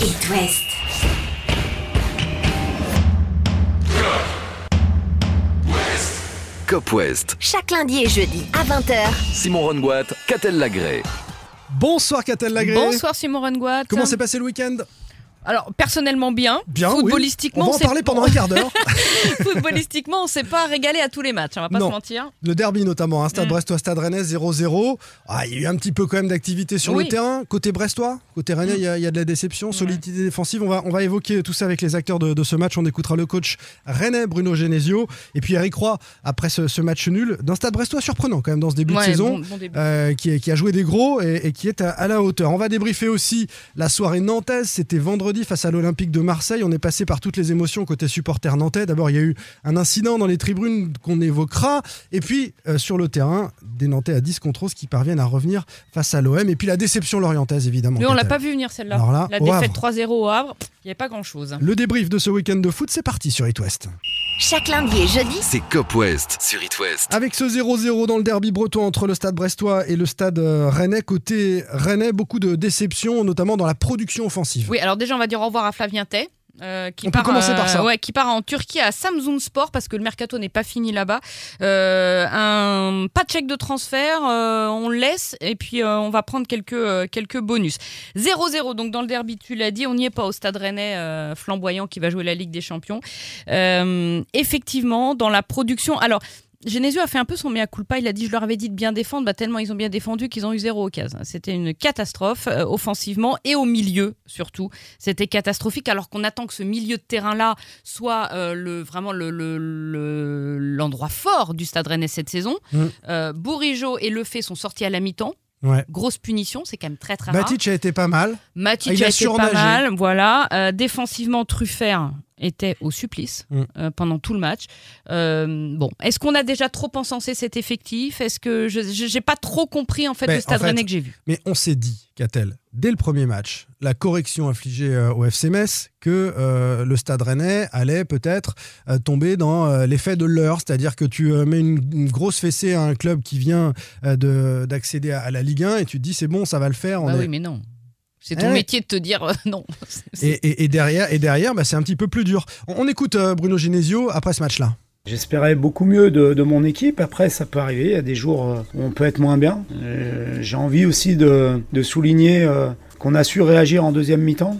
It West. Cop West. Chaque lundi et jeudi à 20h. Simon Rongoat, Catel Lagré. Bonsoir Catel Lagré. Bonsoir Simon Rengoat. Comment s'est passé le week-end? Alors personnellement bien. Bien, oui. Footballistiquement, On va en s'est- parler pendant un quart d'heure. Footballistiquement, on s'est pas régalé à tous les matchs. On va pas Non. se mentir. Le derby notamment, hein, Stade Mm. Brestois, Stade Rennais 0-0. Ah, il y a eu un petit peu quand même d'activité sur Oui. le terrain. Côté Brestois, côté Rennais, il y, a- il y a de la déception, solidité défensive. On va, on va évoquer tout ça avec les acteurs de, de ce match. On écoutera le coach Rennais, Bruno Genesio, et puis Eric Roy après ce, ce match nul d'un Stade Brestois surprenant quand même dans ce début Ouais, de saison. bon- bon début. euh, qui, qui a joué des gros et, et qui est à, à la hauteur. On va débriefer aussi la soirée nantaise. C'était vendredi face à l'Olympique de Marseille. On est passé par toutes les émotions côté supporter nantais. D'abord, il y a eu un incident dans les tribunes qu'on évoquera. Et puis, euh, sur le terrain, des Nantais à 10 contre 11 qui parviennent à revenir face à l'OM. Et puis, la déception lorientaise, évidemment. Mais on l'a pas vu venir celle-là. La défaite Havre. 3-0 au Havre, il n'y avait pas grand-chose. Le débrief de ce week-end de foot, c'est parti sur It West. Chaque lundi et jeudi C'est Cop West sur It West. Avec ce 0-0 dans le derby breton entre le stade brestois et le stade euh, rennais, côté rennais, beaucoup de déceptions, notamment dans la production offensive. Oui, alors déjà, on va dire au revoir à Flavien Tay. Euh, qui On peut part, commencer par ça. Ouais, qui part en Turquie à Samsun Sport parce que le mercato n'est pas fini là-bas. Euh, un pas de chèque de transfert, euh, on le laisse et puis euh, on va prendre quelques euh, quelques bonus. 0-0 donc dans le derby, tu l'as dit, on n'y est pas au Stade Rennais euh, flamboyant qui va jouer la Ligue des Champions. Euh, effectivement, dans la production, alors. Genesio a fait un peu son mea culpa. Il a dit Je leur avais dit de bien défendre. Bah, tellement ils ont bien défendu qu'ils ont eu zéro occasion. C'était une catastrophe euh, offensivement et au milieu surtout. C'était catastrophique alors qu'on attend que ce milieu de terrain-là soit euh, le, vraiment le- le- le- l'endroit fort du Stade Rennais cette saison. Mm. Euh, Bourigeau et Lefebvre sont sortis à la mi-temps. Ouais. Grosse punition, c'est quand même très très rare. Matic a été pas mal. Matic Il a a été pas mal, voilà. Euh, défensivement, Truffert était au supplice Mm. euh, pendant tout le match. Euh, bon, est-ce qu'on a déjà trop encensé cet effectif? Est-ce que je j'ai pas trop compris en fait le Stade en fait, Rennais que j'ai vu Mais on s'est dit, Catel, dès le premier match, la correction infligée euh, au FC Metz, que euh, le Stade Rennais allait peut-être euh, tomber dans euh, l'effet de l'heure, c'est-à-dire que tu mets une, une grosse fessée à un club qui vient de- d'accéder à, à la Ligue 1 et tu te dis c'est bon, ça va le faire. on Bah est- oui, mais non. C'est Eh ton ouais. métier de te dire non. Et, et- et derrière, et derrière bah, c'est un petit peu plus dur. On, on écoute Bruno Genesio après ce match-là. J'espérais beaucoup mieux de, mon équipe. Après, ça peut arriver. Il y a des jours euh, où on peut être moins bien. Euh, J'ai envie aussi de, de souligner euh, qu'on a su réagir en deuxième mi-temps.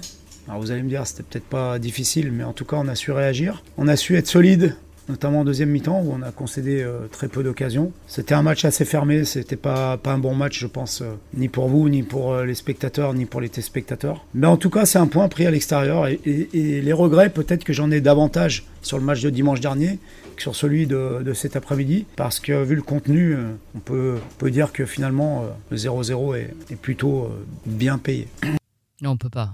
Alors vous allez me dire, c'était peut-être pas difficile, mais en tout cas, on a su réagir. On a su être solide, notamment en deuxième mi-temps où on a concédé euh, très peu d'occasions. C'était un match assez fermé. C'était pas pas un bon match, je pense, euh, ni pour vous, ni pour euh, les spectateurs, ni pour les téléspectateurs. Mais en tout cas, c'est un point pris à l'extérieur et, les regrets, peut-être que j'en ai davantage sur le match de dimanche dernier que sur celui de, de cet après-midi, parce que vu le contenu, on peut, peut dire que finalement le 0-0 est, plutôt bien payé. Non, on peut pas.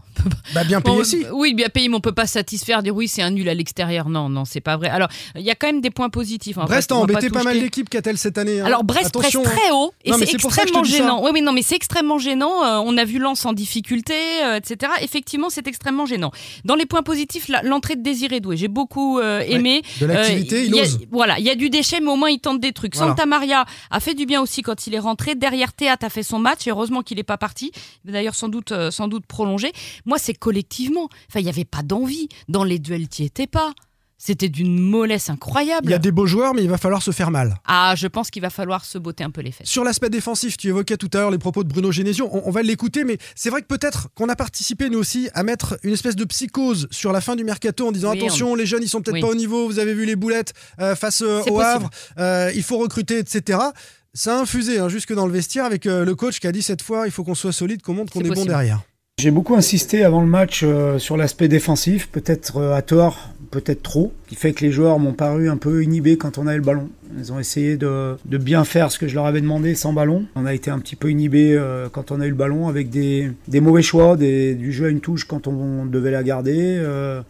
Bah, bien payé aussi. Oui, bien payé, mais on peut pas satisfaire, dire oui, c'est un nul à l'extérieur. Non, non, c'est pas vrai. Alors, il y a quand même des points positifs. en Brest a embêté pas mal d'équipes, qu'a-t-elle cette année hein? Alors Brest Attention, presse très haut et c'est extrêmement gênant. Oui, mais non, mais c'est extrêmement gênant. Euh, on a vu Lens en difficulté, euh, etc. Effectivement, c'est extrêmement gênant. Dans les points positifs, l'entrée de Désiré Doué, j'ai beaucoup euh, aimé. De l'activité, il y a- ose. Voilà, il y a du déchet, mais au moins il tente des trucs. Voilà. Santa Maria a fait du bien aussi quand il est rentré. Derrière Théâtre a fait son match. Et heureusement qu'il n'est pas parti. D'ailleurs, sans doute, sans doute prolongé. Moi, c'est collectivement. Enfin, il n'y avait pas d'envie. Dans les duels, tu étais pas. C'était d'une mollesse incroyable. Il y a des beaux joueurs, mais il va falloir se faire mal. Ah, je pense qu'il va falloir se botter un peu les fesses. Sur l'aspect défensif, tu évoquais tout à l'heure les propos de Bruno Genesio. On, on va l'écouter, mais c'est vrai que peut-être qu'on a participé nous aussi à mettre une espèce de psychose sur la fin du mercato en disant Oui, attention, les jeunes ils sont peut-être Oui. pas au niveau. Vous avez vu les boulettes euh, face euh, au. Havre. euh, il faut recruter, etc. Ça a infusé hein, jusque dans le vestiaire avec euh, le coach qui a dit cette fois il faut qu'on soit solide, qu'on montre qu'on C'est est bon derrière. J'ai beaucoup insisté avant le match euh, sur l'aspect défensif, peut-être euh, à tort, peut-être trop, qui fait que les joueurs m'ont paru un peu inhibés quand on avait le ballon. Ils ont essayé de, bien faire ce que je leur avais demandé sans ballon. On a été un petit peu inhibés euh, quand on a eu le ballon avec des, mauvais choix, du jeu à une touche quand on devait la garder,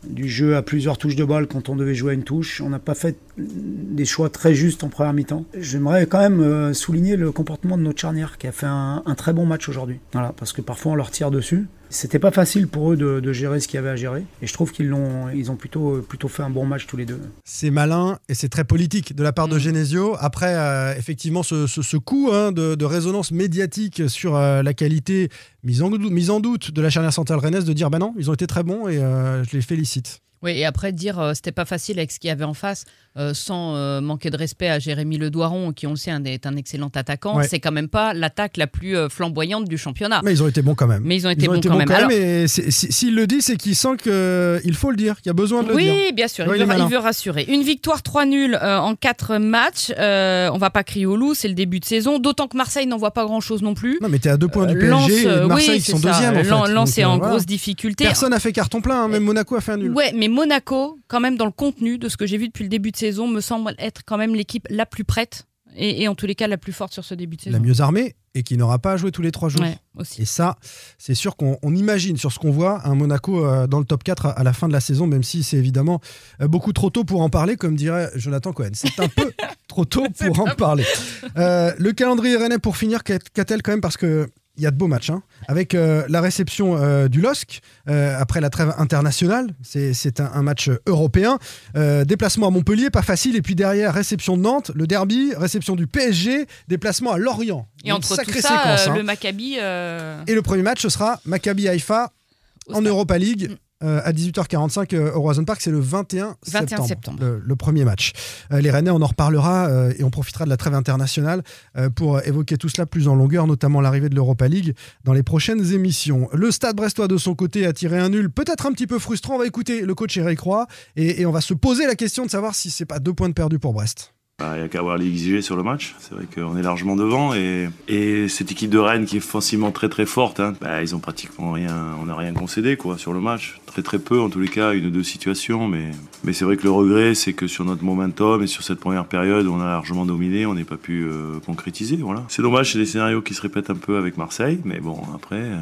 du jeu à plusieurs touches de balle quand on devait jouer à une touche. On n'a pas fait des choix très justes en première mi-temps. J'aimerais quand même souligner le comportement de notre charnière qui a fait un, un très bon match aujourd'hui. Voilà, parce que parfois on leur tire dessus. C'était pas facile pour eux de, de gérer ce qu'il y avait à gérer. Et je trouve qu'ils l'ont, ils ont plutôt, plutôt fait un bon match tous les deux. C'est malin et c'est très politique de la part de Mm. Genesio. Après, euh, effectivement, ce, ce- ce coup hein, de, de résonance médiatique sur euh, la qualité mise en, doute- mise en doute de la charnière centrale rennaise, de dire bah non, ils ont été très bons et euh, je les félicite. Oui, et après dire euh, c'était pas facile avec ce qu'il y avait en face, euh, sans euh, manquer de respect à Jérémy Le Doiron, qui on le sait un- est un excellent attaquant. Ouais. C'est quand même pas l'attaque la plus euh, flamboyante du championnat. Mais ils ont été bons quand même. Mais ils ont été bons quand même. Alors- et c'est- si- s'il le dit, c'est qu'il sent qu'il faut le dire, qu'il y a besoin de le dire. Oui, bien sûr, Ouais, il, veut, malin. il veut rassurer. Une victoire 3 nuls en 4 matchs. On va pas crier au loup, c'est le début de saison. D'autant que Marseille n'en voit pas grand-chose non plus. Non, mais t'es à deux points du PSG Lens, Marseille oui, qui sont ça. deuxième. En fait. Lens- Lens Donc, est en voilà. grosse difficulté. Personne n'a fait carton plein, hein, même Monaco a fait un nul. Ouais, mais Monaco, quand même, dans le contenu de ce que j'ai vu depuis le début de saison, me semble être quand même l'équipe la plus prête et, et en tous les cas la plus forte sur ce début de saison. La mieux armée et qui n'aura pas à jouer tous les trois jours. Ouais, aussi. Et ça, c'est sûr qu'on on imagine sur ce qu'on voit un Monaco euh, dans le top 4 à, à la fin de la saison, même si c'est évidemment euh, beaucoup trop tôt pour en parler, comme dirait Jonathan Cohen. C'est un peu trop tôt pour en parler. Euh, le calendrier rennais, pour finir, qu'a- qu'a-t-elle quand même? Parce que. Il y a de beaux matchs, hein. avec euh, la réception euh, du LOSC euh, après la trêve internationale. C'est un, un match européen. Déplacement à Montpellier, pas facile. Et puis derrière, réception de Nantes, le derby, réception du PSG, déplacement à Lorient. Et entre tout ça, hein. le Maccabi. Et le premier match, ce sera Maccabi Haïfa au en. Europa League. Euh, à 18h45 euh, au Roison Park, c'est le 21 21 septembre, septembre. Le, le premier match. Euh, les Rennais, on en reparlera euh, et on profitera de la trêve internationale pour évoquer tout cela plus en longueur, notamment l'arrivée de l'Europa League dans les prochaines émissions. Le Stade Brestois, de son côté, a tiré un nul, peut-être un petit peu frustrant. On va écouter le coach Eric Roy et, et on va se poser la question de savoir si c'est pas deux points de perdu pour Brest. Bah, Il n'y a qu'à voir les sur le match. C'est vrai qu'on est largement devant et, et cette équipe de Rennes qui est offensivement très très forte, hein, bah, ils ont pratiquement rien, on rien concédé quoi sur le match. Très très peu en tous les cas, une ou deux situations, mais, c'est vrai que le regret c'est que sur notre momentum et sur cette première période où on a largement dominé, on n'ait pas pu euh, concrétiser. Voilà. C'est dommage, c'est des scénarios qui se répètent un peu avec Marseille, mais bon après. euh,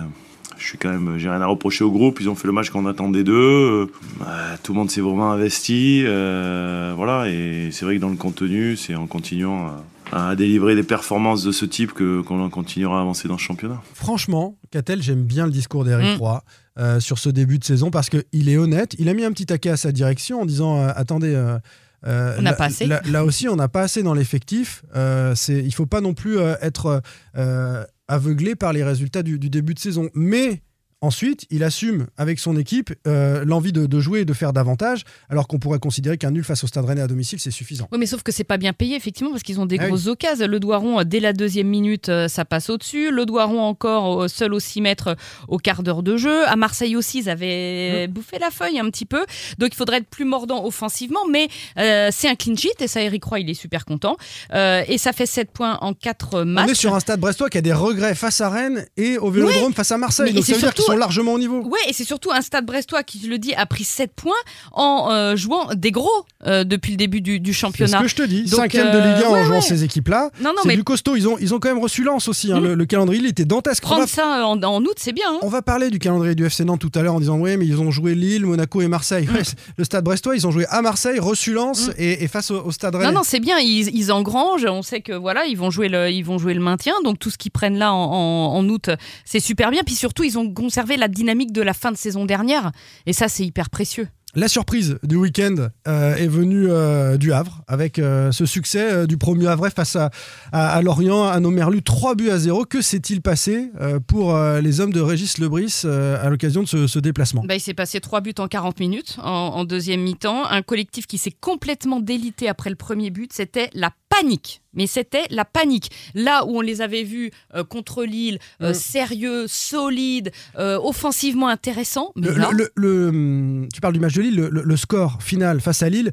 je suis quand même, j'ai rien à reprocher au groupe. Ils ont fait le match qu'on attendait d'eux. Euh, bah, tout le monde s'est vraiment investi. euh, voilà. Et c'est vrai que dans le contenu, c'est en continuant à, à délivrer des performances de ce type que qu'on continuera à avancer dans ce championnat. Franchement, Catel, j'aime bien le discours d'Eric Mm. Roy euh, sur ce début de saison parce qu'il est honnête. Il a mis un petit taquet à sa direction en disant euh, attendez. euh, euh, On n'a pas assez. Là, là aussi, on n'a pas assez dans l'effectif. Euh, il faut pas non plus euh, être euh, aveuglé par les résultats du, début de saison. Mais ensuite, il assume avec son équipe euh, l'envie de, de jouer et de faire davantage, alors qu'on pourrait considérer qu'un nul face au Stade Rennais à domicile, c'est suffisant. Oui, mais sauf que c'est pas bien payé, effectivement, parce qu'ils ont des Ah oui. grosses occasions. Le Doiron, euh, dès la deuxième minute, euh, ça passe au-dessus. Le Doiron, encore seul au 6 mètres au quart d'heure de jeu. À Marseille aussi, ils avaient Mmh. bouffé la feuille un petit peu. Donc il faudrait être plus mordant offensivement, mais euh, c'est un clean sheet, et ça, Eric Roy, il est super content. Euh, et ça fait 7 points en 4 matchs. On est sur un stade brestois qui a des regrets face à Rennes et au Vélodrome face à Marseille. Mais Donc c'est ça veut dire surtout- sont largement au niveau. Ouais, et c'est surtout un stade brestois qui, je le dis, a pris 7 points en euh, jouant des gros euh, depuis le début du, du C'est ce championnat. que je te dis. Donc, Cinquième de euh, Ligue 1 en ouais, jouant ouais. ces équipes-là. Non, non, c'est mais du costaud. Ils ont, ils ont quand même reçu Lens aussi. hein. Mm. Le, le calendrier, il était dantesque. Va, prendre ça en, en août, c'est bien. hein. on va parler du calendrier du FC Nantes tout à l'heure en disant oui, mais ils ont joué Lille, Monaco et Marseille. Mm. Ouais, le stade brestois, ils ont joué à Marseille, reçu Lens Mm. et, et face au, au stade Rennais. Non, non, c'est bien. Ils, ils engrangent. On sait que voilà, ils vont jouer le, ils vont jouer le maintien. Donc tout ce qu'ils prennent là en, en- en août, c'est super bien. Puis surtout, ils ont conservé la dynamique de la fin de saison dernière. Et ça, c'est hyper précieux. La surprise du week-end euh, est venue euh, du Havre avec euh, ce succès du premier Havre face à, à, à Lorient, à nos Merlus, 3 buts à 0. Que s'est-il passé pour les hommes de Régis Lebris à l'occasion de ce, ce déplacement? Bah, il s'est passé trois buts en 40 minutes en, en deuxième mi-temps. Un collectif qui s'est complètement délité après le premier but. C'était la panique. Mais c'était la panique. Là où on les avait vus euh, contre Lille, euh, Mm. sérieux, solides, euh, offensivement intéressants. Mais Le- là, le- le- le- tu parles du match de Lille, le, score final face à Lille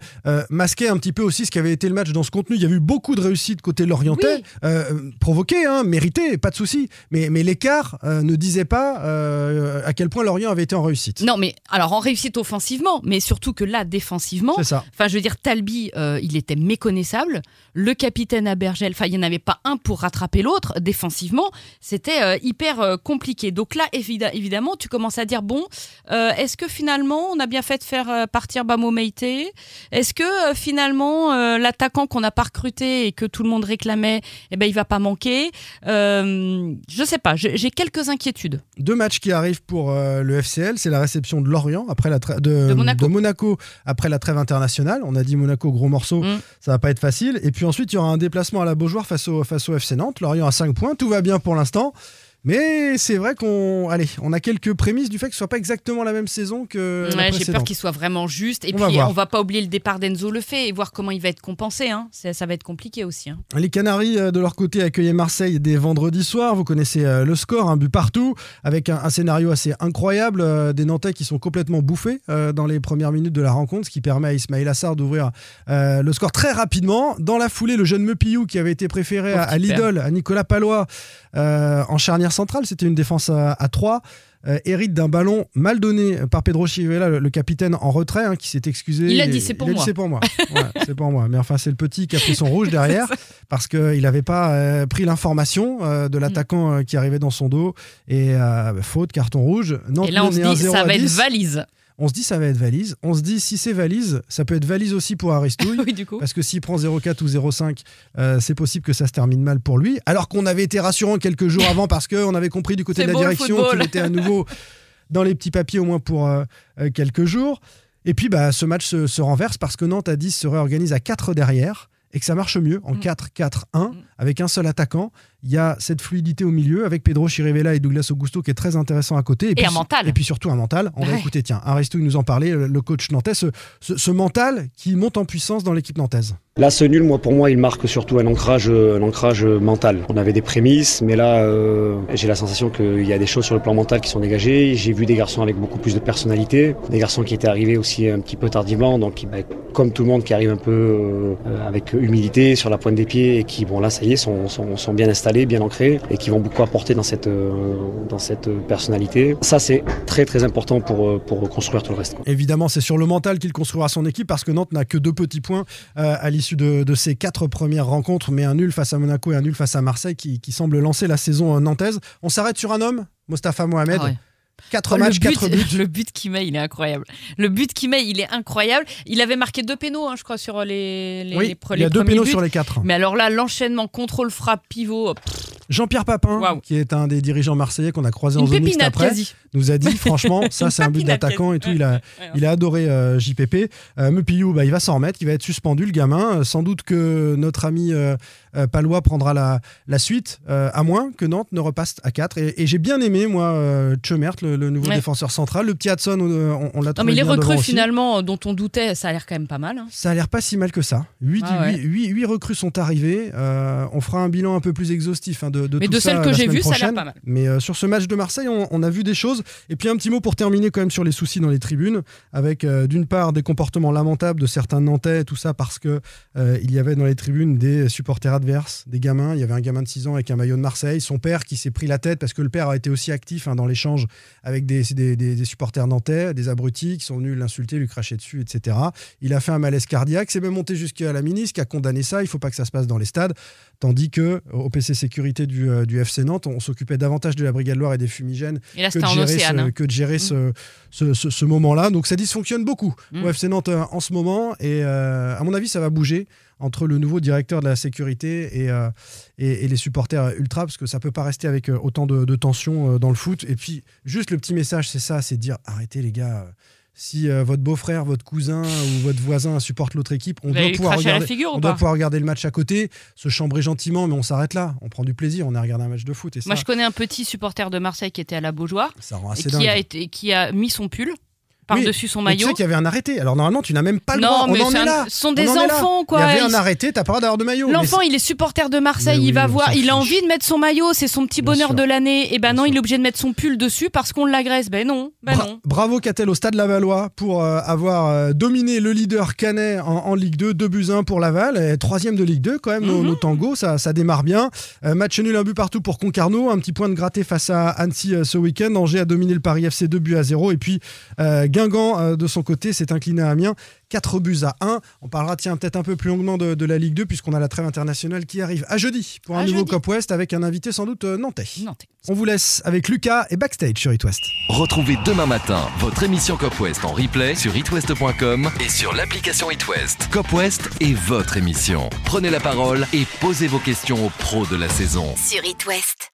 masquait un petit peu aussi ce qu'avait été le match dans ce contenu. Il y a eu beaucoup de réussite côté Lorientais, Oui. euh, provoqué, hein, mérité, pas de souci. Mais, mais l'écart ne disait pas à quel point Lorient avait été en réussite. Non, mais alors en réussite offensivement, mais surtout que là, défensivement. Enfin, je veux dire, Talbi, il était méconnaissable. Le le capitaine Abergel, enfin il n'y en avait pas un pour rattraper l'autre. Défensivement, c'était euh, hyper euh, compliqué. Donc là, évidemment, évidemment, tu commences à dire bon, euh, est-ce que finalement on a bien fait de faire partir Bamo Meite Est-ce que finalement l'attaquant qu'on n'a pas recruté et que tout le monde réclamait, eh ben il va pas manquer? Je sais pas, j'ai j'ai quelques inquiétudes. Deux matchs qui arrivent pour le FCL, c'est la réception de Lorient après la tra- de, De Monaco. Monaco après la trêve internationale. On a dit Monaco gros morceau, Mm. ça va pas être facile. Et puis ensuite il y aura un déplacement à la Beaujoire face au face au FC Nantes. Lorient à 5 points, tout va bien pour l'instant. Mais c'est vrai qu'on allez, on a quelques prémices du fait que ce soit pas exactement la même saison que Ouais, j'ai peur qu'il soit vraiment juste. Et On va puis, voir. on va pas oublier le départ d'Enzo Lefebvre et voir comment il va être compensé. Hein. Ça va être compliqué aussi. hein. Les Canaries, euh, de leur côté, accueillaient Marseille dès vendredi soir. Vous connaissez euh, le score, un but partout, avec un, un scénario assez incroyable. euh, des Nantais qui sont complètement bouffés euh, dans les premières minutes de la rencontre, ce qui permet à Ismail Assar d'ouvrir euh, le score très rapidement. Dans la foulée, le jeune Meupillou, qui avait été préféré à, Pauvre à père. l'idole, à Nicolas Palois, euh, en charnière centrale, c'était une défense à, à 3. hérite d'un ballon mal donné par Pedro Chivella, le, le capitaine en retrait, hein, qui s'est excusé. Il a dit, c'est pour moi. c'est pour moi. Ouais, c'est pour moi. Mais enfin, c'est le petit qui a pris son rouge derrière parce qu'il n'avait pas euh, pris l'information euh, de Mm. l'attaquant euh, qui arrivait dans son dos. Et euh, faute, carton rouge. Nantes Et là, on se dit, 1-0 ça va être 10. valise. On se dit, ça va être valise. On se dit, si c'est valise, ça peut être valise aussi pour Aristouille. oui, du coup. Parce que s'il prend 0,4 ou 0,5, euh, c'est possible que ça se termine mal pour lui. Alors qu'on avait été rassurant quelques jours avant parce qu'on avait compris du côté de la direction qu'il était à nouveau dans les petits papiers au moins pour euh, euh, quelques jours. Et puis bah, ce match se, se renverse parce que Nantes à 10 se réorganise à 4 derrière et que ça marche mieux en Mm. 4-4-1 Mm. avec un seul attaquant. Il y a cette fluidité au milieu avec Pedro Chirivella et Douglas Augusto qui est très intéressant à côté. puis, un mental. Et puis surtout un mental. On va Ouais. écouter, tiens, Aristouille nous en parlait, le, coach nantais, ce, ce- ce mental qui monte en puissance dans l'équipe nantaise. Là, ce nul, moi, pour moi, il marque surtout un ancrage, un ancrage mental. On avait des prémices, mais là, euh, j'ai la sensation qu'il y a des choses sur le plan mental qui sont dégagées. J'ai vu des garçons avec beaucoup plus de personnalité, des garçons qui étaient arrivés aussi un petit peu tardivement, donc qui, bah, comme tout le monde, qui arrive un peu euh, avec humilité sur la pointe des pieds et qui, bon, là, ça y est, sont, sont, sont bien installés, bien ancrés et qui vont beaucoup apporter dans cette, euh, dans cette personnalité. Ça, c'est très, très important pour, euh, pour construire tout le reste. quoi. Évidemment, c'est sur le mental qu'il construira son équipe parce que Nantes n'a que deux petits points euh, à l'issue de, de ses quatre premières rencontres, mais un nul face à Monaco et un nul face à Marseille qui, qui semble lancer la saison euh, nantaise. On s'arrête sur un homme, Mostafa Mohamed. Ah ouais. Quatre Oh, matchs, le, quatre but, buts. le but qu'il met, il est incroyable. Le but qu'il met, il est incroyable. Il avait marqué deux pénaux, hein, je crois, sur les, les, oui, les il y a deux pénaux buts. sur les quatre. Mais alors là, l'enchaînement, contrôle, frappe, pivot, Jean-Pierre Papin, qui est un des dirigeants marseillais qu'on a croisé en une zone mixte après, quasi. Nous a dit franchement, ça c'est un but d'attaquant et tout. Il a, Ouais, Il a adoré euh, JPP. Euh, Meupillou, bah, il va s'en remettre, il va être suspendu, le gamin. Euh, sans doute que notre ami euh, euh, Palois prendra la, la suite, à moins que Nantes ne repasse à 4. Et, et j'ai bien aimé, moi, Tchemert, le, le nouveau défenseur central. Le petit Hudson, on, on l'a Non, trouvé mais les recrues, finalement, dont on doutait, ça a l'air quand même pas mal. hein. Ça a l'air pas si mal que ça. 8, Ah ouais. recrues sont arrivées. On fera un bilan un peu plus exhaustif hein, de, de Mais tout de ça celles que j'ai vues, ça a l'air pas mal. Mais sur ce match de Marseille, on, on a vu des choses. Et puis un petit mot pour terminer quand même sur les soucis dans les tribunes, avec euh, d'une part des comportements lamentables de certains Nantais, tout ça parce que euh, il y avait dans les tribunes des supporters adverses, des gamins. Il y avait un gamin de 6 ans avec un maillot de Marseille, son père qui s'est pris la tête parce que le père a été aussi actif hein, dans l'échange avec des, des- des- des supporters nantais, des abrutis qui sont venus l'insulter, lui cracher dessus, etc. Il a fait un malaise cardiaque, c'est même monté jusqu'à la ministre qui a condamné ça. Il faut pas que ça se passe dans les stades. Tandis que au PC sécurité du, euh, du FC Nantes, on s'occupait davantage de la Brigade Loire et des fumigènes Et là, que de gérer. Ce, hein. que de gérer ce, ce, ce- ce moment-là. Donc ça dysfonctionne beaucoup Mm. au FC Nantes euh, en ce moment. Et euh, à mon avis, ça va bouger entre le nouveau directeur de la sécurité et, euh, et, et les supporters ultra, parce que ça peut pas rester avec autant de, de tension dans le foot. Et puis, juste le petit message, c'est ça, c'est de dire arrêtez les gars. Si euh, votre beau-frère, votre cousin ou votre voisin supporte l'autre équipe, on doit pouvoir regarder. figure On ou doit pas pouvoir regarder le match à côté, se chambrer gentiment, mais on s'arrête là. On prend du plaisir, on a regardé un match de foot. Et ça, Moi, je connais un petit supporter de Marseille qui était à la Beaujoire ça rend et assez qui dingue. a, été, qui a mis son pull par-dessus son Mais tu maillot. sais qu'il y avait un arrêté. Alors normalement, tu n'as même pas le droit. Non, mais on en est un- là. ce sont On des enfants, quoi. Il y avait un arrêté, t'as pas le droit d'avoir de maillot. L'enfant, il est supporter de Marseille, il va voir, il a envie de mettre son maillot, c'est son petit Bien bonheur sûr. de l'année. Et ben Bien non, il est obligé de mettre son pull dessus parce qu'on l'agresse. Ben non, ben Bra- non. Bravo Catel au Stade Lavallois pour euh, avoir euh, dominé le leader canet en, en Ligue 2, 2 buts 1 pour Laval, et troisième de Ligue 2 quand même, nos, Mhm. nos tangos, ça, ça démarre bien. Euh, match nul, un but partout pour Concarneau, un petit point de gratté face à Annecy ce week-end. Angers a dominé le Paris FC 2 buts à 0, et puis Guingamp, euh, de son côté, s'est incliné à Amiens 4 buts à 1. On parlera, tiens, peut-être un peu plus longuement de, de la Ligue 2, puisqu'on a la trêve internationale qui arrive à jeudi pour un À nouveau jeudi. Cop West avec un invité sans doute euh, nantais. Nantais. On vous laisse avec Lucas et Backstage sur It West. Retrouvez demain matin votre émission Cop West en replay sur itwest.com et sur l'application It West. Cop West est votre émission. Prenez la parole et posez vos questions aux pros de la saison. Sur It West.